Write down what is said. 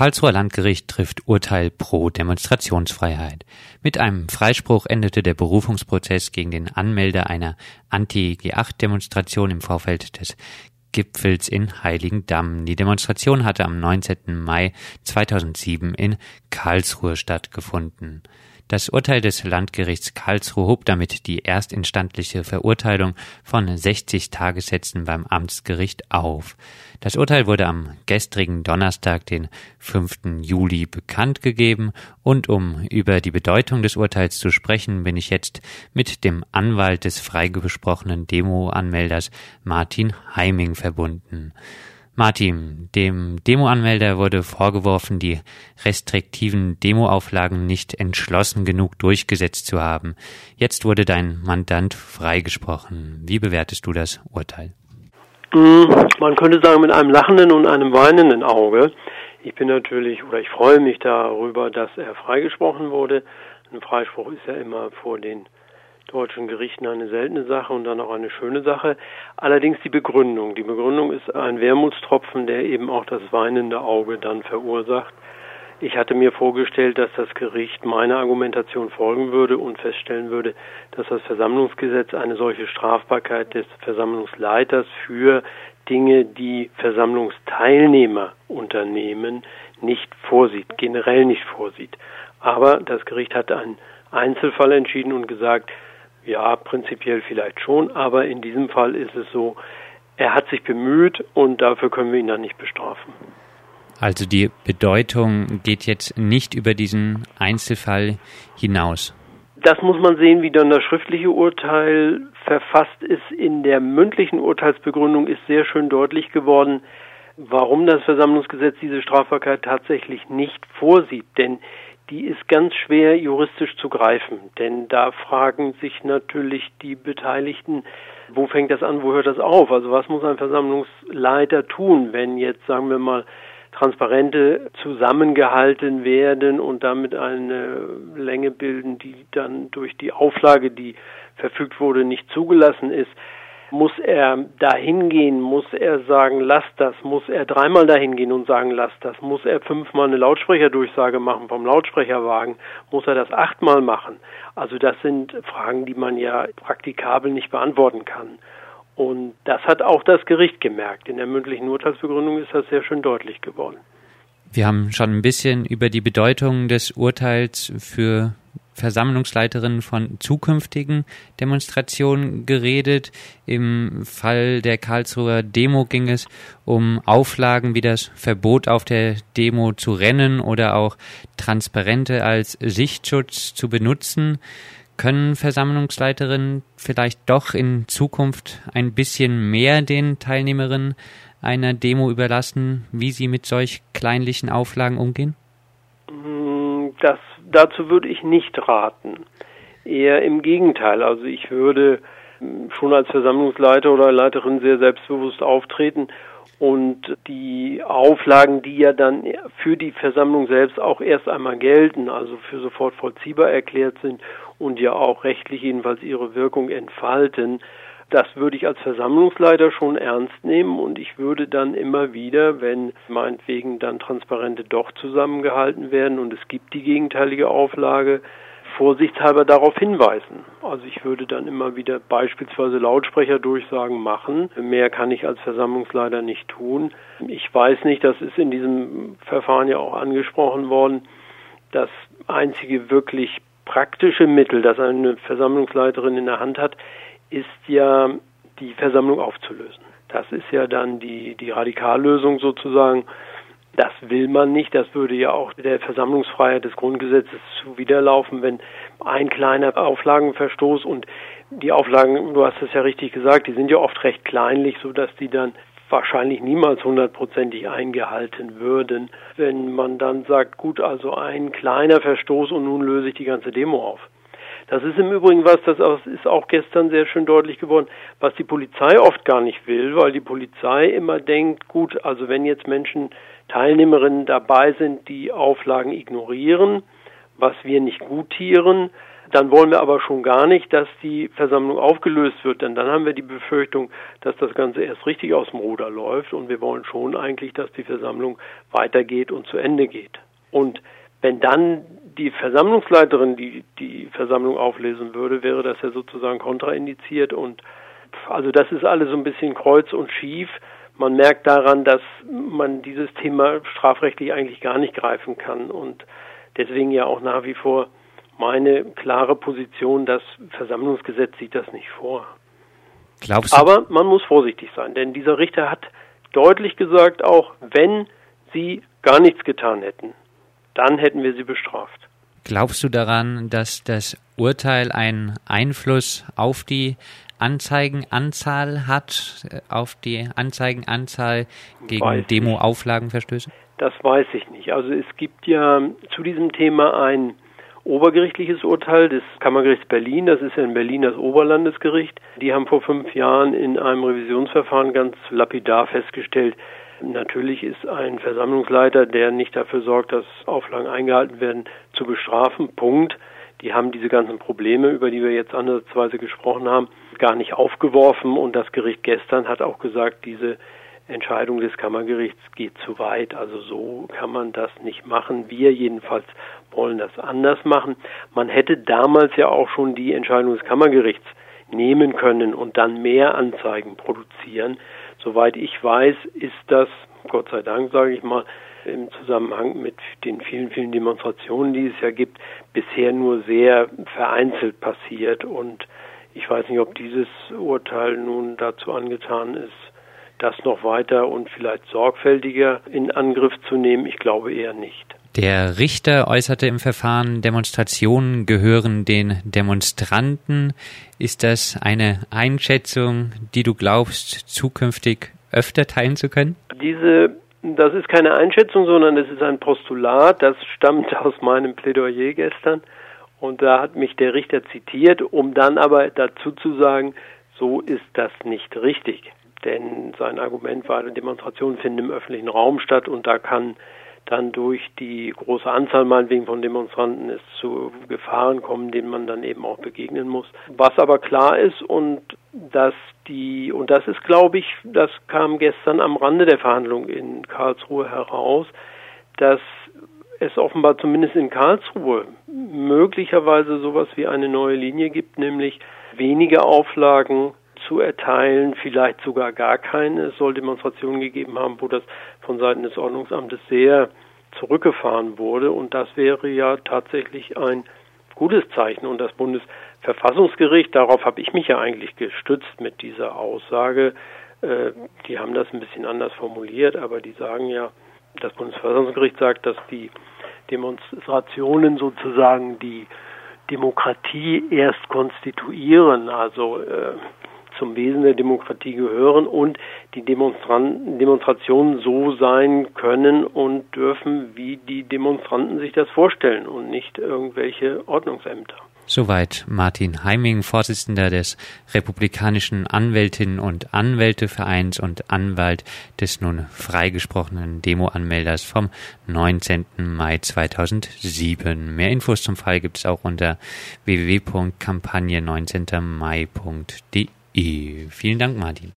Karlsruher Landgericht trifft Urteil pro Demonstrationsfreiheit. Mit einem Freispruch endete der Berufungsprozess gegen den Anmelder einer Anti-G8-Demonstration im Vorfeld des Gipfels in Heiligendamm. Die Demonstration hatte am 19. Mai 2007 in Karlsruhe stattgefunden. Das Urteil des Landgerichts Karlsruhe hob damit die erstinstandliche Verurteilung von 60 Tagessätzen beim Amtsgericht auf. Das Urteil wurde am gestrigen Donnerstag, den 5. Juli, bekannt gegeben und um über die Bedeutung des Urteils zu sprechen, bin ich jetzt mit dem Anwalt des freigesprochenen Demo-Anmelders Martin Heiming verbunden. Martin, dem Demoanmelder wurde vorgeworfen, die restriktiven Demoauflagen nicht entschlossen genug durchgesetzt zu haben. Jetzt wurde dein Mandant freigesprochen. Wie bewertest du das Urteil? Hm, man könnte sagen mit einem lachenden und einem weinenden Auge. Ich bin natürlich oder ich freue mich darüber, dass er freigesprochen wurde. Ein Freispruch ist ja immer vor den deutschen Gerichten eine seltene Sache und dann auch eine schöne Sache. Allerdings die Begründung. Die Begründung ist ein Wermutstropfen, der eben auch das weinende Auge dann verursacht. Ich hatte mir vorgestellt, dass das Gericht meiner Argumentation folgen würde und feststellen würde, dass das Versammlungsgesetz eine solche Strafbarkeit des Versammlungsleiters für Dinge, die Versammlungsteilnehmer unternehmen, nicht vorsieht, generell nicht vorsieht. Aber das Gericht hat einen Einzelfall entschieden und gesagt, ja, prinzipiell vielleicht schon, aber in diesem Fall ist es so, er hat sich bemüht und dafür können wir ihn dann nicht bestrafen. Also die Bedeutung geht jetzt nicht über diesen Einzelfall hinaus. Das muss man sehen, wie dann das schriftliche Urteil verfasst ist. In der mündlichen Urteilsbegründung ist sehr schön deutlich geworden, warum das Versammlungsgesetz diese Strafbarkeit tatsächlich nicht vorsieht. Denn die ist ganz schwer juristisch zu greifen, denn da fragen sich natürlich die Beteiligten, wo fängt das an, wo hört das auf? Also was muss ein Versammlungsleiter tun, wenn jetzt, sagen wir mal, Transparente zusammengehalten werden und damit eine Länge bilden, die dann durch die Auflage, die verfügt wurde, nicht zugelassen ist? Muss er dahin gehen? Muss er sagen, lass das? Muss er dreimal dahin gehen und sagen, lass das? Muss er fünfmal eine Lautsprecherdurchsage machen vom Lautsprecherwagen? Muss er das achtmal machen? Also das sind Fragen, die man ja praktikabel nicht beantworten kann. Und das hat auch das Gericht gemerkt. In der mündlichen Urteilsbegründung ist das sehr schön deutlich geworden. Wir haben schon ein bisschen über die Bedeutung des Urteils für Versammlungsleiterin von zukünftigen Demonstrationen geredet. Im Fall der Karlsruher Demo ging es um Auflagen wie das Verbot auf der Demo zu rennen oder auch Transparente als Sichtschutz zu benutzen. Können Versammlungsleiterinnen vielleicht doch in Zukunft ein bisschen mehr den Teilnehmerinnen einer Demo überlassen, wie sie mit solch kleinlichen Auflagen umgehen? Das dazu würde ich nicht raten. Eher im Gegenteil. Also ich würde hm, schon als Versammlungsleiter oder Leiterin sehr selbstbewusst auftreten und die Auflagen, die ja dann für die Versammlung selbst auch erst einmal gelten, also für sofort vollziehbar erklärt sind und ja auch rechtlich jedenfalls ihre Wirkung entfalten, das würde ich als Versammlungsleiter schon ernst nehmen und ich würde dann immer wieder, wenn meinetwegen dann Transparente doch zusammengehalten werden und es gibt die gegenteilige Auflage, vorsichtshalber darauf hinweisen. Also ich würde dann immer wieder beispielsweise Lautsprecherdurchsagen machen. Mehr kann ich als Versammlungsleiter nicht tun. Ich weiß nicht, das ist in diesem Verfahren ja auch angesprochen worden, das einzige wirklich praktische Mittel, das eine Versammlungsleiterin in der Hand hat, ist ja die Versammlung aufzulösen. Das ist ja dann die, die Radikallösung sozusagen. Das will man nicht. Das würde ja auch der Versammlungsfreiheit des Grundgesetzes zuwiderlaufen, wenn ein kleiner Auflagenverstoß und die Auflagen, du hast es ja richtig gesagt, die sind ja oft recht kleinlich, so dass die dann wahrscheinlich niemals hundertprozentig eingehalten würden, wenn man dann sagt, gut, also ein kleiner Verstoß und nun löse ich die ganze Demo auf. Das ist im Übrigen was, das ist auch gestern sehr schön deutlich geworden, was die Polizei oft gar nicht will, weil die Polizei immer denkt, gut, also wenn jetzt Menschen, Teilnehmerinnen dabei sind, die Auflagen ignorieren, was wir nicht gutieren, Dann wollen wir aber schon gar nicht, dass die Versammlung aufgelöst wird, denn dann haben wir die Befürchtung, dass das Ganze erst richtig aus dem Ruder läuft und wir wollen schon eigentlich, dass die Versammlung weitergeht und zu Ende geht. Und wenn dann die Versammlungsleiterin die, die Versammlung auflesen würde, wäre das ja sozusagen kontraindiziert und also das ist alles so ein bisschen kreuz und schief. Man merkt daran, dass man dieses Thema strafrechtlich eigentlich gar nicht greifen kann und deswegen ja auch nach wie vor meine klare Position, das Versammlungsgesetz sieht das nicht vor. Glaubst du? Aber man muss vorsichtig sein, denn dieser Richter hat deutlich gesagt, auch wenn sie gar nichts getan hätten, dann hätten wir sie bestraft. Glaubst du daran, dass das Urteil einen Einfluss auf die Anzeigenanzahl hat, äh, auf die Anzeigenanzahl gegen Demo-Auflagenverstöße? Das weiß ich nicht. Also es gibt ja zu diesem Thema ein obergerichtliches Urteil des Kammergerichts Berlin. Das ist ja in Berlin das Oberlandesgericht. Die haben vor fünf Jahren in einem Revisionsverfahren ganz lapidar festgestellt, Natürlich ist ein Versammlungsleiter, der nicht dafür sorgt, dass Auflagen eingehalten werden, zu bestrafen. Punkt. Die haben diese ganzen Probleme, über die wir jetzt andersweise gesprochen haben, gar nicht aufgeworfen. Und das Gericht gestern hat auch gesagt, diese Entscheidung des Kammergerichts geht zu weit. Also so kann man das nicht machen. Wir jedenfalls wollen das anders machen. Man hätte damals ja auch schon die Entscheidung des Kammergerichts nehmen können und dann mehr Anzeigen produzieren. Soweit ich weiß, ist das, Gott sei Dank, sage ich mal, im Zusammenhang mit den vielen, vielen Demonstrationen, die es ja gibt, bisher nur sehr vereinzelt passiert. Und ich weiß nicht, ob dieses Urteil nun dazu angetan ist, das noch weiter und vielleicht sorgfältiger in Angriff zu nehmen. Ich glaube eher nicht. Der Richter äußerte im Verfahren, Demonstrationen gehören den Demonstranten. Ist das eine Einschätzung, die du glaubst, zukünftig öfter teilen zu können? Diese, das ist keine Einschätzung, sondern es ist ein Postulat, das stammt aus meinem Plädoyer gestern. Und da hat mich der Richter zitiert, um dann aber dazu zu sagen, so ist das nicht richtig. Denn sein Argument war, Demonstrationen finden im öffentlichen Raum statt und da kann dann durch die große Anzahl meinetwegen von Demonstranten es zu Gefahren kommen, denen man dann eben auch begegnen muss. Was aber klar ist und dass die, und das ist glaube ich, das kam gestern am Rande der Verhandlung in Karlsruhe heraus, dass es offenbar zumindest in Karlsruhe möglicherweise sowas wie eine neue Linie gibt, nämlich wenige Auflagen zu erteilen, vielleicht sogar gar keine. Es soll Demonstrationen gegeben haben, wo das von Seiten des Ordnungsamtes sehr zurückgefahren wurde. Und das wäre ja tatsächlich ein gutes Zeichen. Und das Bundesverfassungsgericht, darauf habe ich mich ja eigentlich gestützt mit dieser Aussage, äh, die haben das ein bisschen anders formuliert, aber die sagen ja, das Bundesverfassungsgericht sagt, dass die Demonstrationen sozusagen die Demokratie erst konstituieren, also äh, zum Wesen der Demokratie gehören und die Demonstranten, Demonstrationen so sein können und dürfen, wie die Demonstranten sich das vorstellen und nicht irgendwelche Ordnungsämter. Soweit Martin Heiming, Vorsitzender des Republikanischen Anwältinnen und Anwältevereins und Anwalt des nun freigesprochenen Demoanmelders vom 19. Mai 2007. Mehr Infos zum Fall gibt es auch unter www.kampagne19mai.de. Vielen Dank, Martin.